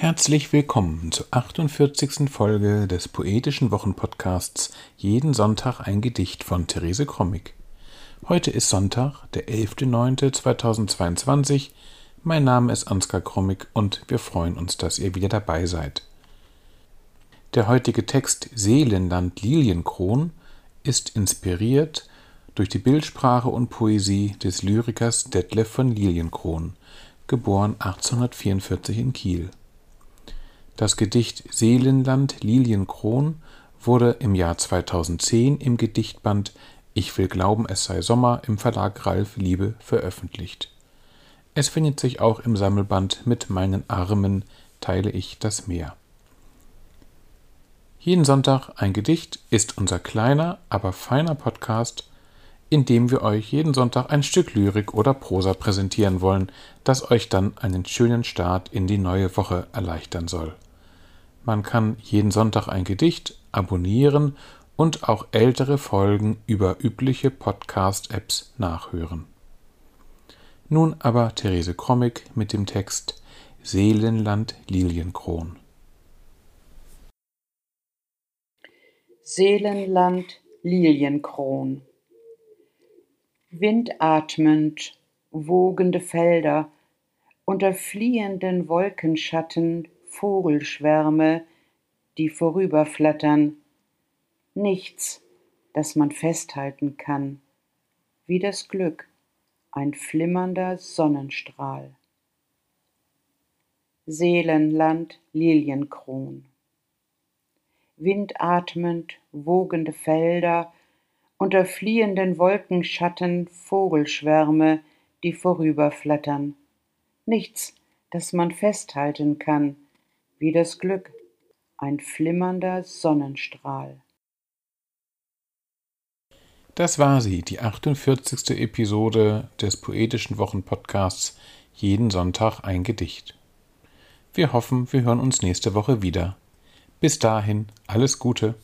Herzlich willkommen zur 48. Folge des poetischen Wochenpodcasts Jeden Sonntag ein Gedicht von Therese Krommig. Heute ist Sonntag, der 11.09.2022. Mein Name ist Ansgar Krommig und wir freuen uns, dass ihr wieder dabei seid. Der heutige Text Seelenland Lilienkron ist inspiriert durch die Bildsprache und Poesie des Lyrikers Detlef von Lilienkron, geboren 1844 in Kiel. Das Gedicht Seelenland Lilienkron wurde im Jahr 2010 im Gedichtband Ich will glauben, es sei Sommer im Verlag Ralf Liebe veröffentlicht. Es findet sich auch im Sammelband Mit meinen Armen teile ich das Meer. Jeden Sonntag ein Gedicht ist unser kleiner, aber feiner Podcast, in dem wir euch jeden Sonntag ein Stück Lyrik oder Prosa präsentieren wollen, das euch dann einen schönen Start in die neue Woche erleichtern soll. Man kann jeden Sonntag ein Gedicht abonnieren und auch ältere Folgen über übliche Podcast-Apps nachhören. Nun aber Therese Krommig mit dem Text Seelenland Lilienkron. Seelenland Lilienkron Windatmend, wogende Felder, unter fliehenden Wolkenschatten Vogelschwärme, die vorüberflattern, nichts, das man festhalten kann, wie das Glück, ein flimmernder Sonnenstrahl. Seelenland Lilienkron. Windatmend wogende Felder, unter fliehenden Wolkenschatten Vogelschwärme, die vorüberflattern. Nichts, das man festhalten kann, wie das Glück, ein flimmernder Sonnenstrahl. Das war sie, die 48. Episode des poetischen Wochenpodcasts Jeden Sonntag ein Gedicht. Wir hoffen, wir hören uns nächste Woche wieder. Bis dahin, alles Gute.